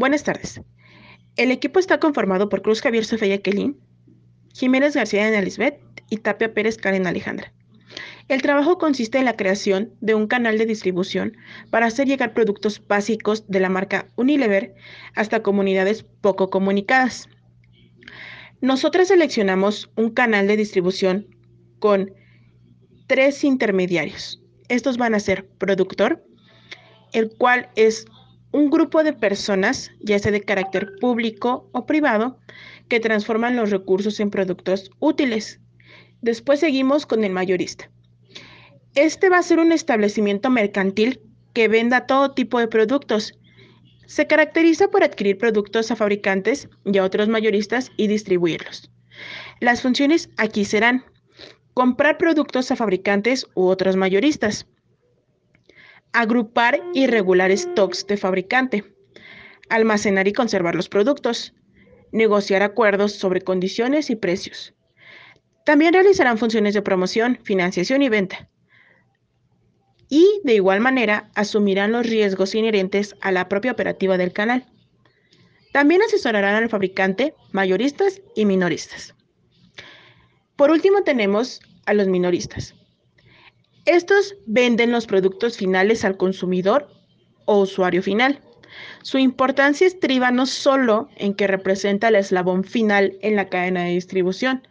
Buenas tardes. El equipo está conformado por Cruz Javier Sofía Kelín, Jiménez García en Lisbeth y Tapia Pérez Karen Alejandra. El trabajo consiste en la creación de un canal de distribución para hacer llegar productos básicos de la marca Unilever hasta comunidades poco comunicadas. Nosotras seleccionamos un canal de distribución con tres intermediarios. Estos van a ser productor, el cual es un grupo de personas, ya sea de carácter público o privado, que transforman los recursos en productos útiles. Después seguimos con el mayorista. Este va a ser un establecimiento mercantil que venda todo tipo de productos. Se caracteriza por adquirir productos a fabricantes y a otros mayoristas y distribuirlos. Las funciones aquí serán comprar productos a fabricantes u otros mayoristas, agrupar y regular stocks de fabricante, almacenar y conservar los productos, negociar acuerdos sobre condiciones y precios. También realizarán funciones de promoción, financiación y venta. Y de igual manera asumirán los riesgos inherentes a la propia operativa del canal. También asesorarán al fabricante, mayoristas y minoristas. Por último tenemos a los minoristas. Estos venden los productos finales al consumidor o usuario final. Su importancia estriba no solo en que representa el eslabón final en la cadena de distribución,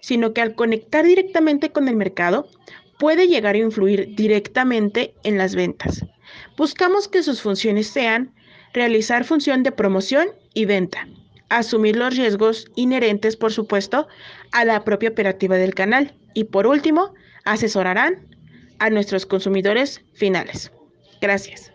sino que al conectar directamente con el mercado, puede llegar a influir directamente en las ventas. Buscamos que sus funciones sean realizar función de promoción y venta, asumir los riesgos inherentes, por supuesto, a la propia operativa del canal y, por último, asesorarán a nuestros consumidores finales. Gracias.